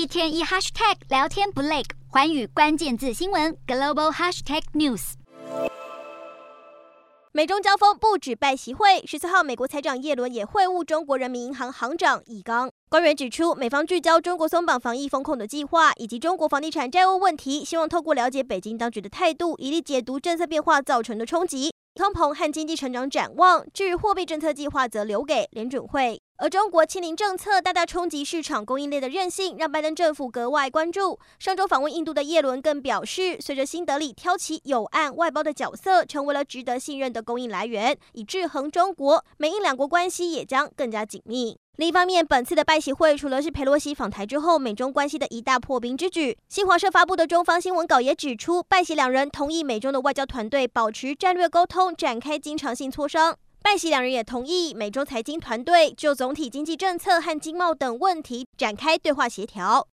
一天一 hashtag 聊天不累，环宇关键字新闻 global hashtag news。美中交锋不止拜习会，十四号美国财长耶伦也会晤中国人民银行行长易纲。官员指出，美方聚焦中国松绑防疫风控的计划，以及中国房地产债务问题，希望透过了解北京当局的态度，以利解读政策变化造成的冲击。通膨和经济成长展望，至于货币政策计划，则留给联准会。而中国清零政策大大冲击市场供应链的韧性，让拜登政府格外关注。上周访问印度的耶伦更表示，随着新德里挑起有案外包的角色，成为了值得信任的供应来源，以制衡中国，美印两国关系也将更加紧密。另一方面，本次的拜习会除了是佩洛西访台之后美中关系的一大破冰之举，新华社发布的中方新闻稿也指出，拜习两人同意美中的外交团队保持战略沟通，展开经常性磋商。拜习两人也同意美中财经团队就总体经济政策和经贸等问题展开对话协调。